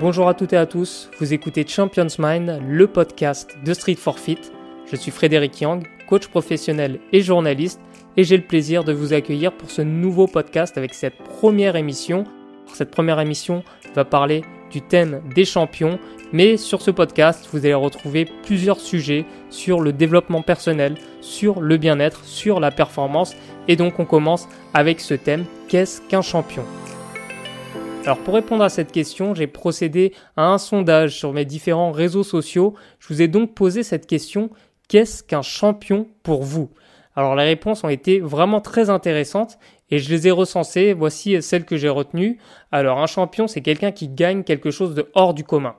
Bonjour à toutes et à tous, vous écoutez Champions Mind, le podcast de Street for Fit. Je suis Frédéric Yang, coach professionnel et journaliste, et j'ai le plaisir de vous accueillir pour ce nouveau podcast avec cette première émission. Cette première émission va parler du thème des champions, mais sur ce podcast, vous allez retrouver plusieurs sujets sur le développement personnel, sur le bien-être, sur la performance, et donc on commence avec ce thème, qu'est-ce qu'un champion? Alors pour répondre à cette question, j'ai procédé à un sondage sur mes différents réseaux sociaux. Je vous ai donc posé cette question, qu'est-ce qu'un champion pour vous? Alors les réponses ont été vraiment très intéressantes et je les ai recensées. Voici celles que j'ai retenues. Alors un champion, c'est quelqu'un qui gagne quelque chose de hors du commun.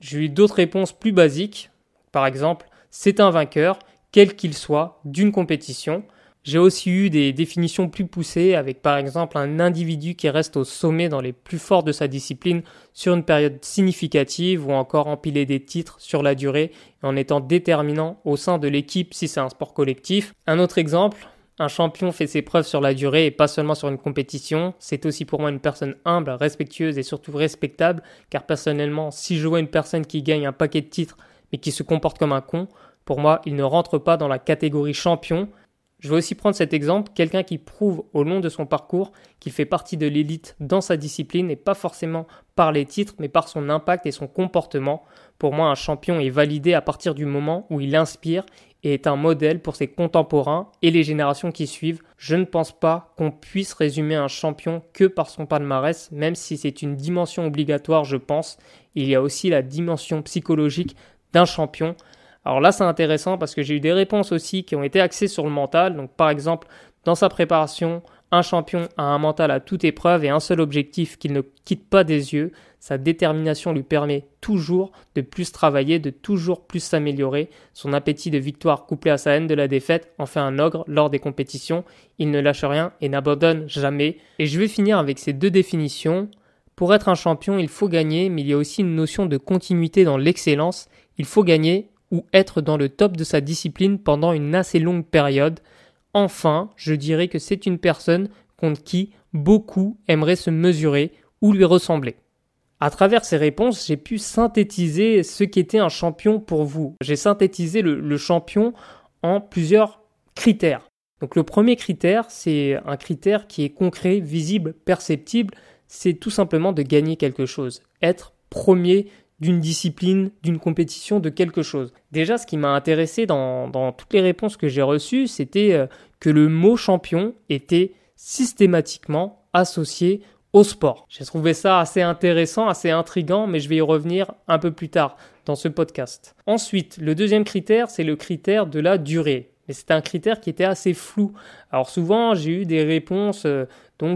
J'ai eu d'autres réponses plus basiques. Par exemple, c'est un vainqueur, quel qu'il soit, d'une compétition. J'ai aussi eu des définitions plus poussées avec par exemple un individu qui reste au sommet dans les plus forts de sa discipline sur une période significative ou encore empiler des titres sur la durée en étant déterminant au sein de l'équipe si c'est un sport collectif. Un autre exemple, un champion fait ses preuves sur la durée et pas seulement sur une compétition. C'est aussi pour moi une personne humble, respectueuse et surtout respectable, car personnellement, si je vois une personne qui gagne un paquet de titres mais qui se comporte comme un con, pour moi, il ne rentre pas dans la catégorie champion. Je vais aussi prendre cet exemple, quelqu'un qui prouve au long de son parcours qu'il fait partie de l'élite dans sa discipline et pas forcément par les titres mais par son impact et son comportement. Pour moi, un champion est validé à partir du moment où il inspire et est un modèle pour ses contemporains et les générations qui suivent. Je ne pense pas qu'on puisse résumer un champion que par son palmarès, même si c'est une dimension obligatoire, je pense. Il y a aussi la dimension psychologique d'un champion. Alors là, c'est intéressant parce que j'ai eu des réponses aussi qui ont été axées sur le mental. Donc par exemple, dans sa préparation, un champion a un mental à toute épreuve et un seul objectif qu'il ne quitte pas des yeux. Sa détermination lui permet toujours de plus travailler, de toujours plus s'améliorer. Son appétit de victoire couplé à sa haine de la défaite en fait un ogre lors des compétitions. Il ne lâche rien et n'abandonne jamais. Et je vais finir avec ces deux définitions. Pour être un champion, il faut gagner, mais il y a aussi une notion de continuité dans l'excellence. Il faut gagner ou être dans le top de sa discipline pendant une assez longue période. Enfin, je dirais que c'est une personne contre qui beaucoup aimeraient se mesurer ou lui ressembler. À travers ces réponses, j'ai pu synthétiser ce qu'était un champion pour vous. J'ai synthétisé le, le, champion en plusieurs critères. Donc le premier critère, c'est un critère qui est concret, visible, perceptible, c'est tout simplement de gagner quelque chose, être premier d'une discipline, d'une compétition, de quelque chose. Déjà, ce qui m'a intéressé dans, toutes les réponses que j'ai reçues, c'était euh, que le mot champion était systématiquement associé au sport. J'ai trouvé ça assez intéressant, assez intrigant, mais je vais y revenir un peu plus tard dans ce podcast. Ensuite, le deuxième critère, c'est le critère de la durée. Mais c'est un critère qui était assez flou. Alors souvent, j'ai eu des réponses euh,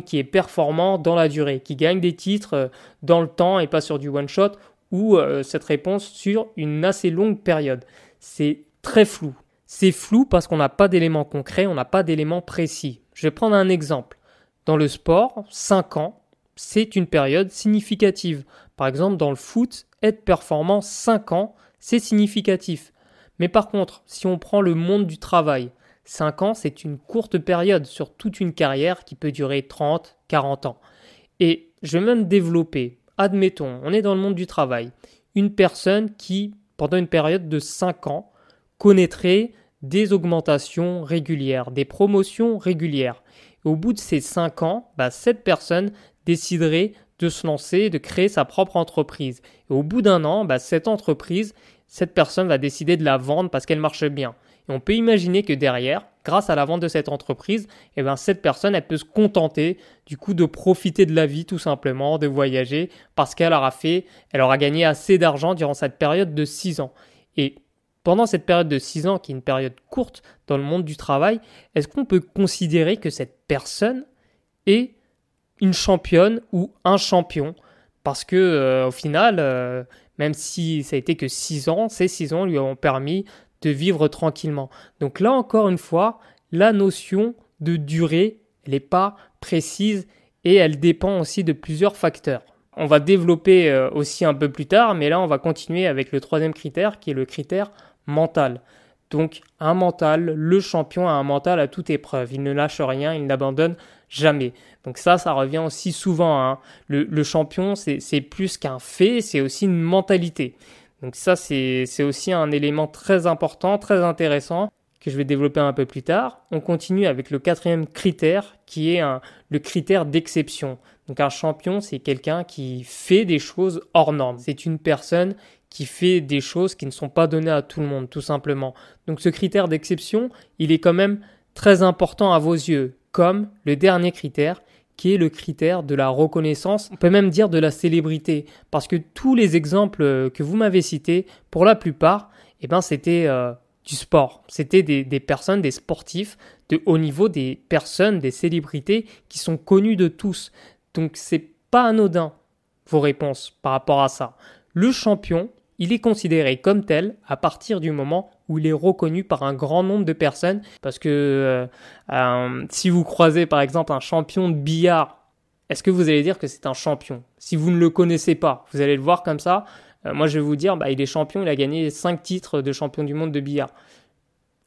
qui est performant dans la durée, qui gagne des titres euh, dans le temps et pas sur du one shot, ou euh, cette réponse sur une assez longue période. C'est très flou. C'est flou parce qu'on n'a pas d'éléments concrets, on n'a pas d'éléments précis. Je vais prendre un exemple. Dans le sport, 5 ans, c'est une période significative. Par exemple, dans le foot, être performant 5 ans, c'est significatif. Mais par contre, si on prend le monde du travail, 5 ans, c'est une courte période sur toute une carrière qui peut durer 30, 40 ans. Et je vais même développer admettons, on est dans le monde du travail, une personne qui, pendant une période de 5 ans, connaîtrait des augmentations régulières, des promotions régulières. au bout de ces 5 ans, bah, cette personne déciderait de se lancer, de créer sa propre entreprise. Et au bout d'un an, bah, cette entreprise, cette personne va décider de la vendre parce qu'elle marche bien. Et on peut imaginer que derrière, grâce à la vente de cette entreprise, eh ben, cette personne, elle peut se contenter du coup de profiter de la vie tout simplement, de voyager, parce qu'elle aura fait, elle aura gagné assez d'argent durant cette période de 6 ans. Et pendant cette période de 6 ans, qui est une période courte dans le monde du travail, est-ce qu'on peut considérer que cette personne est une championne ou un champion? Parce que euh, au final, euh, même si ça a été que 6 ans, ces 6 ans lui ont permis de vivre tranquillement. Donc là encore une fois, la notion de durée, elle n'est pas précise et elle dépend aussi de plusieurs facteurs. On va développer euh, aussi un peu plus tard, mais là on va continuer avec le troisième critère qui est le critère mental. Donc un mental, le champion a un mental à toute épreuve. Il ne lâche rien, il n'abandonne Jamais. Donc ça, ça revient aussi souvent. Hein. Le, champion, c'est plus qu'un fait, c'est aussi une mentalité. Donc ça, c'est aussi un élément très important, très intéressant que je vais développer un peu plus tard. On continue avec le quatrième critère qui est le critère d'exception. Donc un champion, c'est quelqu'un qui fait des choses hors normes. C'est une personne qui fait des choses qui ne sont pas données à tout le monde, tout simplement. Donc ce critère d'exception, il est quand même très important à vos yeux, comme le dernier critère, est le critère de la reconnaissance, on peut même dire de la célébrité, parce que tous les exemples que vous m'avez cités, pour la plupart, eh ben, c'était euh, du sport. C'était des, personnes, des sportifs de haut niveau, des personnes, des célébrités qui sont connues de tous. Donc c'est pas anodin vos réponses par rapport à ça. Le champion, il est considéré comme tel à partir du moment où il est reconnu par un grand nombre de personnes. Parce que euh, si vous croisez par exemple un champion de billard, est-ce que vous allez dire que c'est un champion? Si vous ne le connaissez pas, vous allez le voir comme ça. Euh, moi, je vais vous dire, bah, il est champion, il a gagné 5 titres de champion du monde de billard.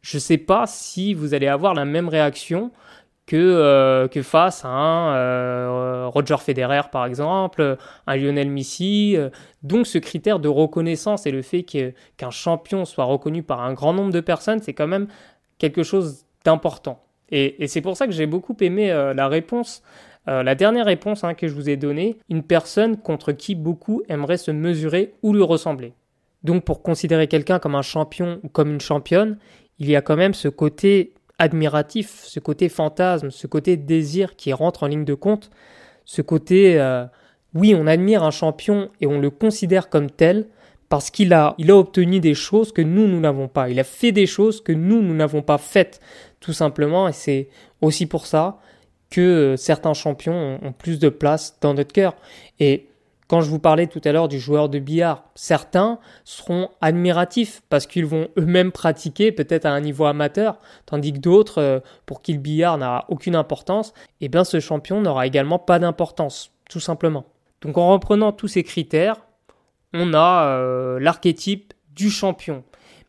Je ne sais pas si vous allez avoir la même réaction que, euh, que face à un euh, Roger Federer par exemple, un Lionel Messi. Euh. Donc ce critère de reconnaissance et le fait qu'un champion soit reconnu par un grand nombre de personnes, c'est quand même quelque chose d'important. Et, c'est pour ça que j'ai beaucoup aimé la réponse, la dernière réponse hein, que je vous ai donnée, une personne contre qui beaucoup aimeraient se mesurer ou lui ressembler. Donc pour considérer quelqu'un comme un champion ou comme une championne, il y a quand même ce côté admiratif, ce côté fantasme, ce côté désir qui rentre en ligne de compte, ce côté euh, oui, on admire un champion et on le considère comme tel parce qu'il a, il a obtenu des choses que nous, nous n'avons pas. Il a fait des choses que nous, nous n'avons pas faites, tout simplement. Et c'est aussi pour ça que euh, certains champions ont, ont plus de place dans notre cœur. Et quand je vous parlais tout à l'heure du joueur de billard, certains seront admiratifs parce qu'ils vont eux-mêmes pratiquer peut-être à un niveau amateur, tandis que d'autres, euh, pour qui le billard n'a aucune importance, eh bien ce champion n'aura également pas d'importance, tout simplement. Donc en reprenant tous ces critères, on a euh, l'archétype du champion.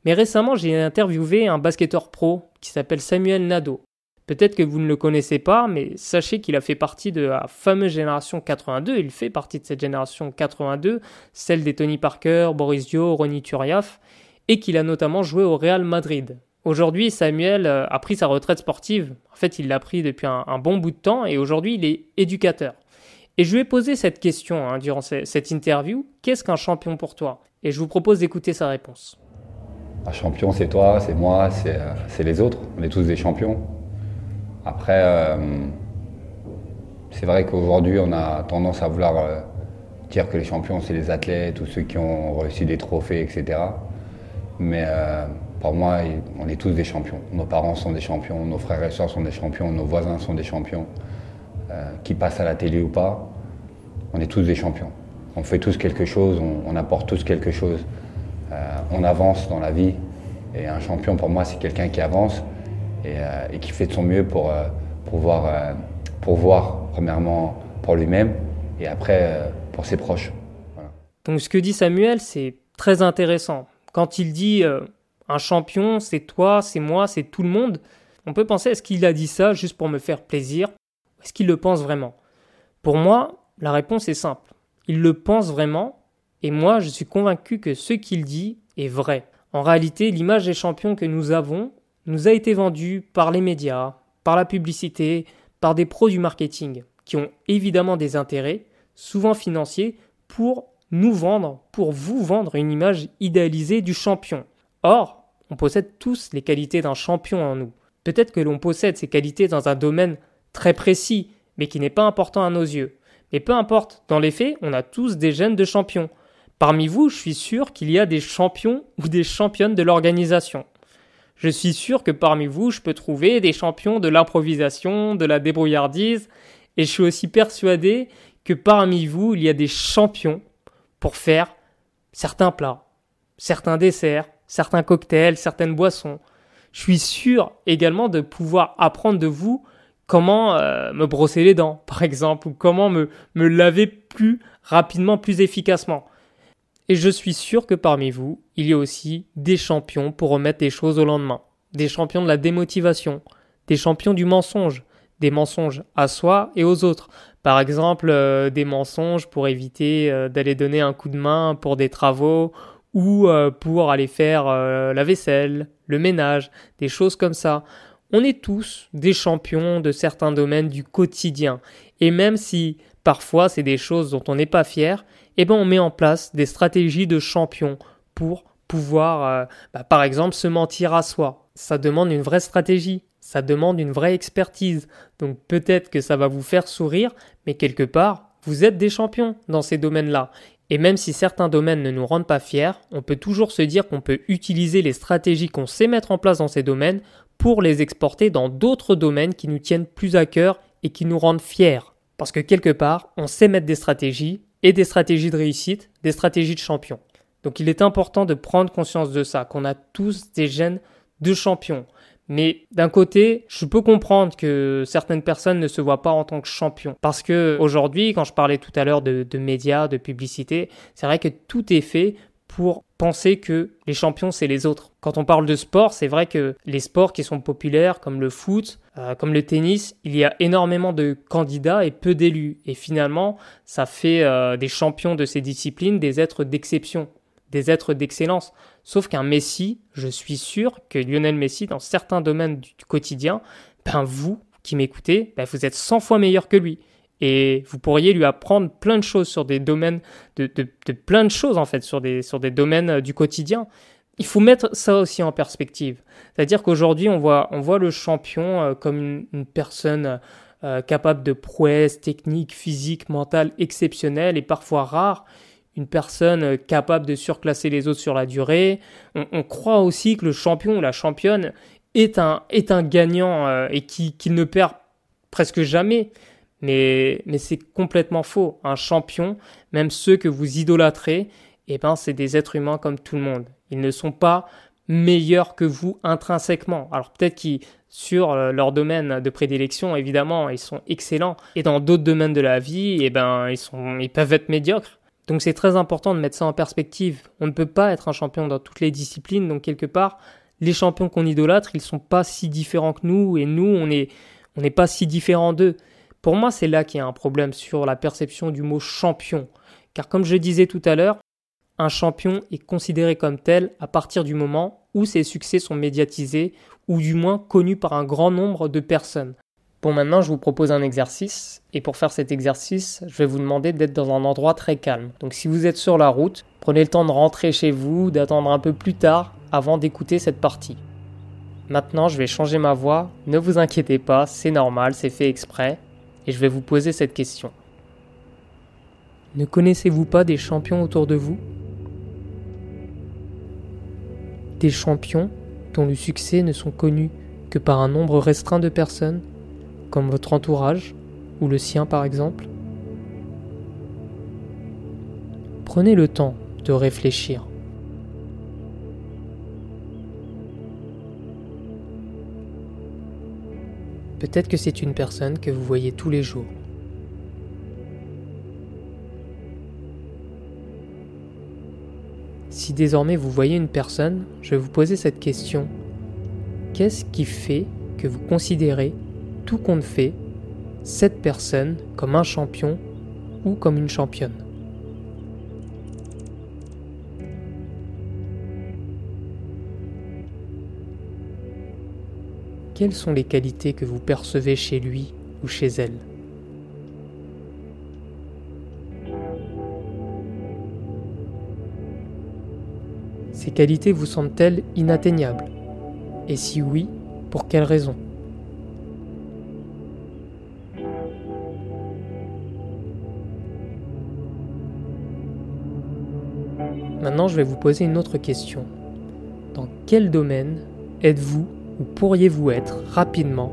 Mais récemment, j'ai interviewé un basketteur pro qui s'appelle Samuel Nadeau. Peut-être que vous ne le connaissez pas, mais sachez qu'il a fait partie de la fameuse génération 82. Il fait partie de cette génération 82, celle des Tony Parker, Boris Dio, Ronny Turiaf, et qu'il a notamment joué au Real Madrid. Aujourd'hui, Samuel euh, a pris sa retraite sportive. En fait, il l'a pris depuis un, bon bout de temps et aujourd'hui, il est éducateur. Et je lui ai posé cette question hein, durant cette interview. Qu'est-ce qu'un champion pour toi? Et je vous propose d'écouter sa réponse. Un champion, c'est toi, c'est moi, c'est euh, les autres. On est tous des champions. Après, euh, c'est vrai qu'aujourd'hui, on a tendance à vouloir euh, dire que les champions, c'est les athlètes ou ceux qui ont reçu des trophées, etc. Mais euh, pour moi, on est tous des champions. Nos parents sont des champions, nos frères et sœurs sont des champions, nos voisins sont des champions. qui passent à la télé ou pas, on est tous des champions. On fait tous quelque chose, on, on apporte tous quelque chose. on avance dans la vie. Et un champion, pour moi, c'est quelqu'un qui avance euh, et, qui fait de son mieux pour, euh, pour, voir, euh, pour voir, premièrement, pour lui-même et après pour ses proches. Donc ce que dit Samuel, c'est très intéressant. Quand il dit un champion, c'est toi, c'est moi, c'est tout le monde, on peut penser est-ce qu'il a dit ça juste pour me faire plaisir Est-ce qu'il le pense vraiment? Pour moi, la réponse est simple. Il le pense vraiment et moi, je suis convaincu que ce qu'il dit est vrai. En réalité, l'image des champions que nous avons, nous a été vendu par les médias, par la publicité, par des pros du marketing, qui ont évidemment des intérêts, souvent financiers, pour nous vendre, pour vous vendre une image idéalisée du champion. Or, on possède tous les qualités d'un champion en nous. Peut-être que l'on possède ces qualités dans un domaine très précis, mais qui n'est pas important à nos yeux. Mais peu importe, dans les faits, on a tous des gènes de champion. Parmi vous, je suis sûr qu'il y a des champions ou des championnes de l'organisation. Je suis sûr que parmi vous, je peux trouver des champions de l'improvisation, de la débrouillardise, et je suis aussi persuadé que parmi vous, il y a des champions pour faire certains plats, certains desserts, certains cocktails, certaines boissons. Je suis sûr également de pouvoir apprendre de vous comment euh, me brosser les dents, par exemple, ou comment me, me laver plus rapidement, plus efficacement. Et je suis sûr que parmi vous, il y a aussi des champions pour remettre les choses au lendemain, des champions de la démotivation, des champions du mensonge, des mensonges à soi et aux autres. Par exemple, euh, des mensonges pour éviter euh, d'aller donner un coup de main pour des travaux ou euh, pour aller faire la vaisselle, le ménage, des choses comme ça. On est tous des champions de certains domaines du quotidien. Et même si parfois c'est des choses dont on n'est pas fier, eh ben on met en place des stratégies de champion pour pouvoir, bah, par exemple, se mentir à soi. Ça demande une vraie stratégie ça demande une vraie expertise. Donc peut-être que ça va vous faire sourire, mais quelque part, vous êtes des champions dans ces domaines-là. Et même si certains domaines ne nous rendent pas fiers, on peut toujours se dire qu'on peut utiliser les stratégies qu'on sait mettre en place dans ces domaines pour les exporter dans d'autres domaines qui nous tiennent plus à cœur et qui nous rendent fiers. Parce que quelque part, on sait mettre des stratégies et des stratégies de réussite, des stratégies de champion. Donc il est important de prendre conscience de ça, qu'on a tous des gènes de champions. Mais d'un côté, je peux comprendre que certaines personnes ne se voient pas en tant que champion. Parce que aujourd'hui, quand je parlais tout à l'heure de médias, de publicité, c'est vrai que tout est fait pour penser que les champions, c'est les autres. Quand on parle de sport, c'est vrai que les sports qui sont populaires, comme le foot, euh, comme le tennis, il y a énormément de candidats et peu d'élus. Et finalement, ça fait euh, des champions de ces disciplines des êtres d'exception des êtres d'excellence. Sauf qu'un Messi, je suis sûr que Lionel Messi, dans certains domaines du, quotidien, ben vous qui m'écoutez, ben vous êtes 100 fois meilleur que lui. Et vous pourriez lui apprendre plein de choses sur des domaines, de, de, plein de choses en fait, sur des, sur des domaines euh, du quotidien. Il faut mettre ça aussi en perspective. C'est-à-dire qu'aujourd'hui, on voit, on voit le champion euh, comme une, personne euh, capable de prouesses techniques, physiques, mentales exceptionnelles et parfois rares une personne capable de surclasser les autres sur la durée. On, croit aussi que le champion ou la championne est un, est un gagnant euh, et qu'il qui ne perd presque jamais. Mais, c'est complètement faux. Un champion, même ceux que vous idolâtrez, eh ben, c'est des êtres humains comme tout le monde. Ils ne sont pas meilleurs que vous intrinsèquement. Alors peut-être qu'ils, sur euh, leur domaine de prédilection, évidemment, ils sont excellents. Et dans d'autres domaines de la vie, eh ben, ils, sont, ils peuvent être médiocres. Donc c'est très important de mettre ça en perspective. On ne peut pas être un champion dans toutes les disciplines, donc quelque part, les champions qu'on idolâtre, ils sont pas si différents que nous, et nous, on n'est pas si différents d'eux. Pour moi, c'est là qu'il y a un problème sur la perception du mot champion. Car comme je disais tout à l'heure, un champion est considéré comme tel à partir du moment où ses succès sont médiatisés, ou du moins connus par un grand nombre de personnes. Bon, maintenant, je vous propose un exercice. Et pour faire cet exercice, je vais vous demander d'être dans un endroit très calme. Donc, si vous êtes sur la route, prenez le temps de rentrer chez vous, d'attendre un peu plus tard avant d'écouter cette partie. Maintenant, je vais changer ma voix. Ne vous inquiétez pas, c'est normal, c'est fait exprès. Et je vais vous poser cette question. Ne connaissez-vous pas des champions autour de vous? Des champions dont le succès ne sont connus que par un nombre restreint de personnes comme votre entourage ou le sien par exemple? Prenez le temps de réfléchir. Peut-être que c'est une personne que vous voyez tous les jours. Si désormais vous voyez une personne, je vais vous poser cette question. Qu'est-ce qui fait que vous considérez tout compte fait, cette personne comme un champion ou comme une championne? Quelles sont les qualités que vous percevez chez lui ou chez elle Ces qualités vous semblent-elles inatteignables? Et si oui, pour quelles raisons? Maintenant, je vais vous poser une autre question. Dans quel domaine êtes-vous ou pourriez-vous être rapidement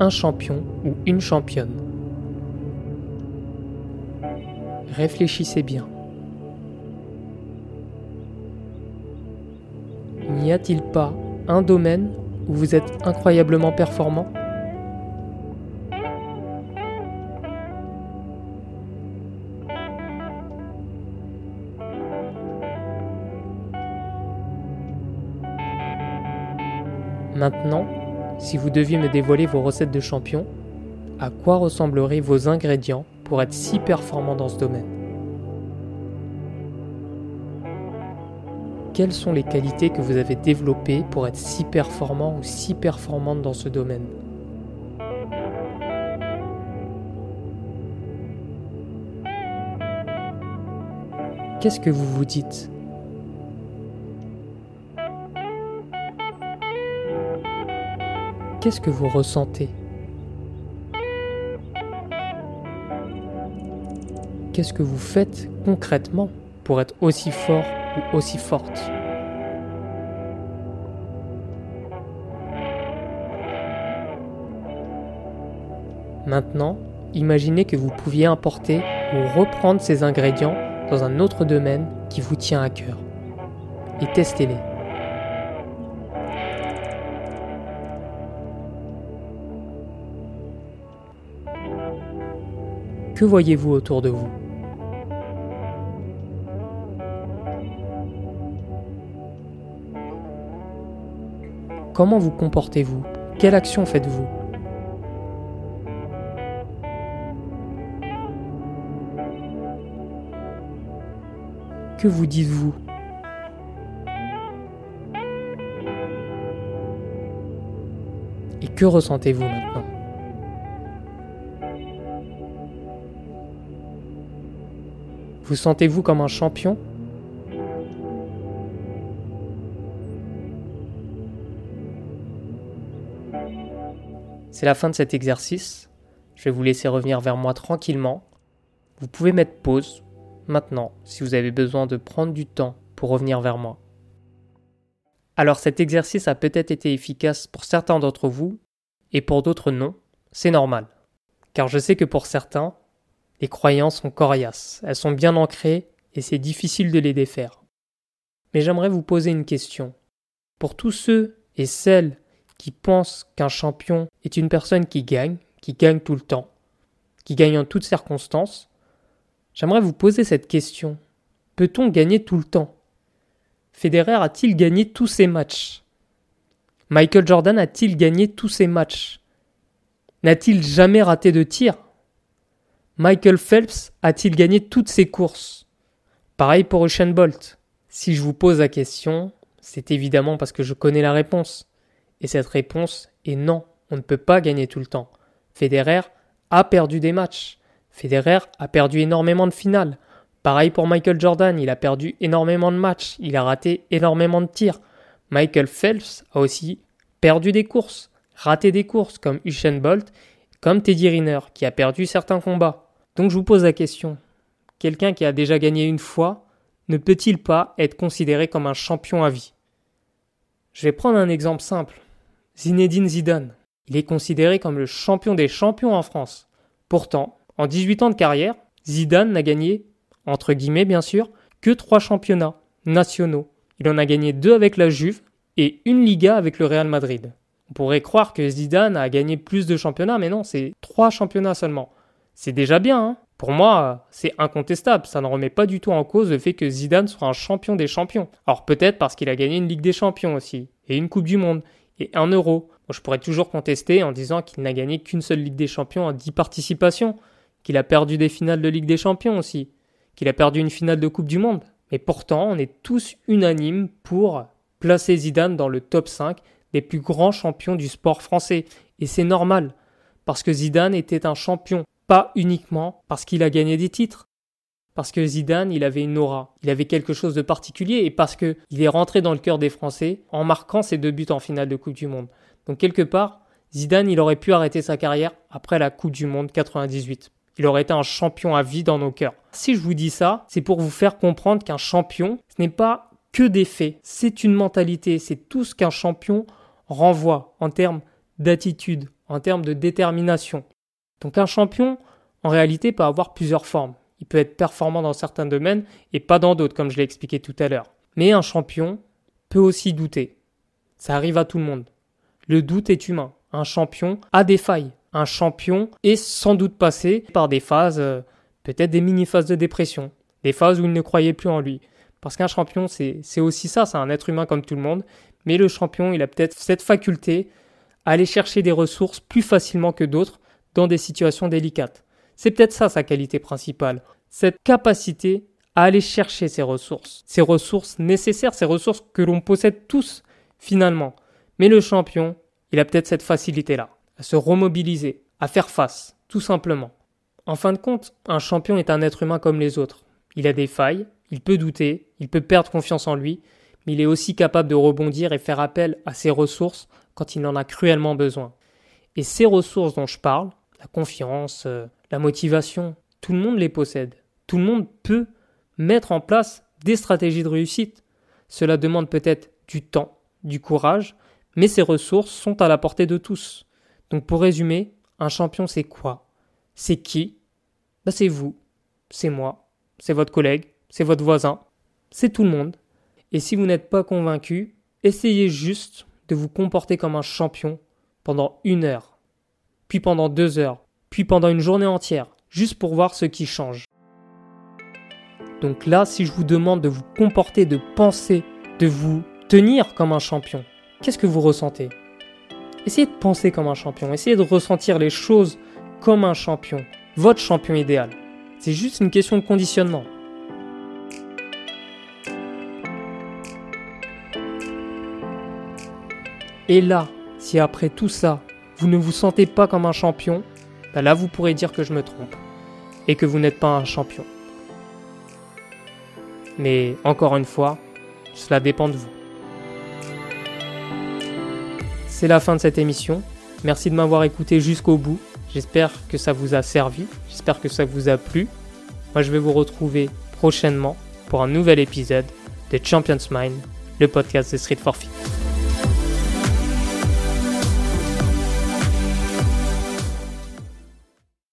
un champion ou une championne? Réfléchissez bien. N'y a-t-il pas un domaine où vous êtes incroyablement performant? Maintenant, si vous deviez me dévoiler vos recettes de champion, à quoi ressembleraient vos ingrédients pour être si performant dans ce domaine? Quelles sont les qualités que vous avez développées pour être si performant ou si performante dans ce domaine? Qu'est-ce que vous vous dites? Qu'est-ce que vous ressentez Qu'est-ce que vous faites concrètement pour être aussi fort ou aussi forte Maintenant, imaginez que vous pouviez importer ou reprendre ces ingrédients dans un autre domaine qui vous tient à cœur. Et testez-les. Que voyez-vous autour de vous Comment vous comportez-vous? Quelle action faites-vous? Que vous dites-vous? Et que ressentez-vous Vous sentez-vous comme un champion? C'est la fin de cet exercice. Je vais vous laisser revenir vers moi tranquillement. Vous pouvez mettre pause maintenant si vous avez besoin de prendre du temps pour revenir vers moi. Alors cet exercice a peut-être été efficace pour certains d'entre vous et pour d'autres non, c'est normal. Car je sais que pour certains, les croyances sont coriaces, elles sont bien ancrées et c'est difficile de les défaire. Mais j'aimerais vous poser une question. Pour tous ceux et celles qui pensent qu'un champion est une personne qui gagne, qui gagne tout le temps, qui gagne en toutes circonstances, J'aimerais vous poser cette question. Peut-on gagner tout le temps? Federer a-t-il gagné tous ses matchs? Michael Jordan a-t-il gagné tous ses matchs? N'a-t-il jamais raté de tir? Michael Phelps a-t-il gagné toutes ses courses? Pareil pour Usain Bolt. Si je vous pose la question, c'est évidemment parce que je connais la réponse. Et cette réponse est non, on ne peut pas gagner tout le temps. Federer a perdu des matchs. Federer a perdu énormément de finales. Pareil pour Michael Jordan, il a perdu énormément de matchs, il a raté énormément de tirs. Michael Phelps a aussi perdu des courses, raté des courses comme Usain Bolt, comme Teddy Riner qui a perdu certains combats. Donc je vous pose la question, quelqu'un qui a déjà gagné une fois ne peut-il pas être considéré comme un champion à vie? Je vais prendre un exemple simple. Zinedine Zidane. Il est considéré comme le champion des champions en France. Pourtant, en 18 ans de carrière, Zidane n'a gagné, entre guillemets bien sûr, que trois championnats nationaux. Il en a gagné deux avec la Juve et une Liga avec le Real Madrid. On pourrait croire que Zidane a gagné plus de championnats, mais non, c'est trois championnats seulement. C'est déjà bien, hein pour moi, c'est incontestable. Ça ne remet pas du tout en cause le fait que Zidane soit un champion des champions. Alors peut-être parce qu'il a gagné une Ligue des Champions aussi, et une Coupe du Monde, et un Euro. je pourrais toujours contester en disant qu'il n'a gagné qu'une seule Ligue des Champions en 10 participations qu'il a perdu des finales de Ligue des Champions aussi, qu'il a perdu une finale de Coupe du Monde. Mais pourtant, on est tous unanimes pour placer Zidane dans le top 5 des plus grands champions du sport français. Et c'est normal, parce que Zidane était un champion, pas uniquement parce qu'il a gagné des titres. Parce que Zidane, il avait une aura, il avait quelque chose de particulier et parce qu'il est rentré dans le cœur des Français en marquant ses deux buts en finale de Coupe du Monde. Donc quelque part, Zidane, il aurait pu arrêter sa carrière après la Coupe du Monde 98 il aurait été un champion à vie dans nos cœurs. Si je vous dis ça, c'est pour vous faire comprendre qu'un champion, ce n'est pas que des faits, c'est une mentalité, c'est tout ce qu'un champion renvoie en termes d'attitude, en termes de détermination. Donc un champion, en réalité, peut avoir plusieurs formes. Il peut être performant dans certains domaines et pas dans d'autres, comme je l'ai expliqué tout à l'heure. Mais un champion peut aussi douter. Ça arrive à tout le monde. Le doute est humain. Un champion a des failles un champion est sans doute passé par des phases, euh, peut-être des mini-phases de dépression, des phases où il ne croyait plus en lui. Parce qu'un champion, c'est aussi ça, c'est un être humain comme tout le monde, mais le champion, il a peut-être cette faculté à aller chercher des ressources plus facilement que d'autres, dans des situations délicates. C'est peut-être ça sa qualité principale, cette capacité à aller chercher ses ressources, ces ressources nécessaires, ces ressources que l'on possède tous finalement. Mais le champion, il a peut-être cette facilité-là, à se remobiliser, à faire face, tout simplement. En fin de compte, un champion est un être humain comme les autres. Il a des failles, il peut douter, il peut perdre confiance en lui, mais il est aussi capable de rebondir et faire appel à ses ressources quand il en a cruellement besoin. Et ces ressources dont je parle, la confiance, euh, la motivation, tout le monde les possède. Tout le monde peut mettre en place des stratégies de réussite. Cela demande peut-être du temps, du courage, mais ces ressources sont à la portée de tous. Donc pour résumer, un champion c'est quoi? C'est qui? Bah, C'est vous, c'est moi, c'est votre collègue, c'est votre voisin, c'est tout le monde. Et si vous n'êtes pas convaincu, essayez juste de vous comporter comme un champion pendant une heure, puis pendant deux heures, puis pendant une journée entière, juste pour voir ce qui change. Donc là, si je vous demande de vous comporter, de penser, de vous tenir comme un champion, qu'est-ce que vous ressentez? Essayez de penser comme un champion, essayez de ressentir les choses comme un champion, votre champion idéal. C'est juste une question de conditionnement. Et là, si après tout ça, vous ne vous sentez pas comme un champion, bah là vous pourrez dire que je me trompe et que vous n'êtes pas un champion. Mais encore une fois, cela dépend de vous. C'est la fin de cette émission. Merci de m'avoir écouté jusqu'au bout. J'espère que ça vous a servi. J'espère que ça vous a plu. Moi, je vais vous retrouver prochainement pour un nouvel épisode de Champions Mind, le podcast de Street for Fit.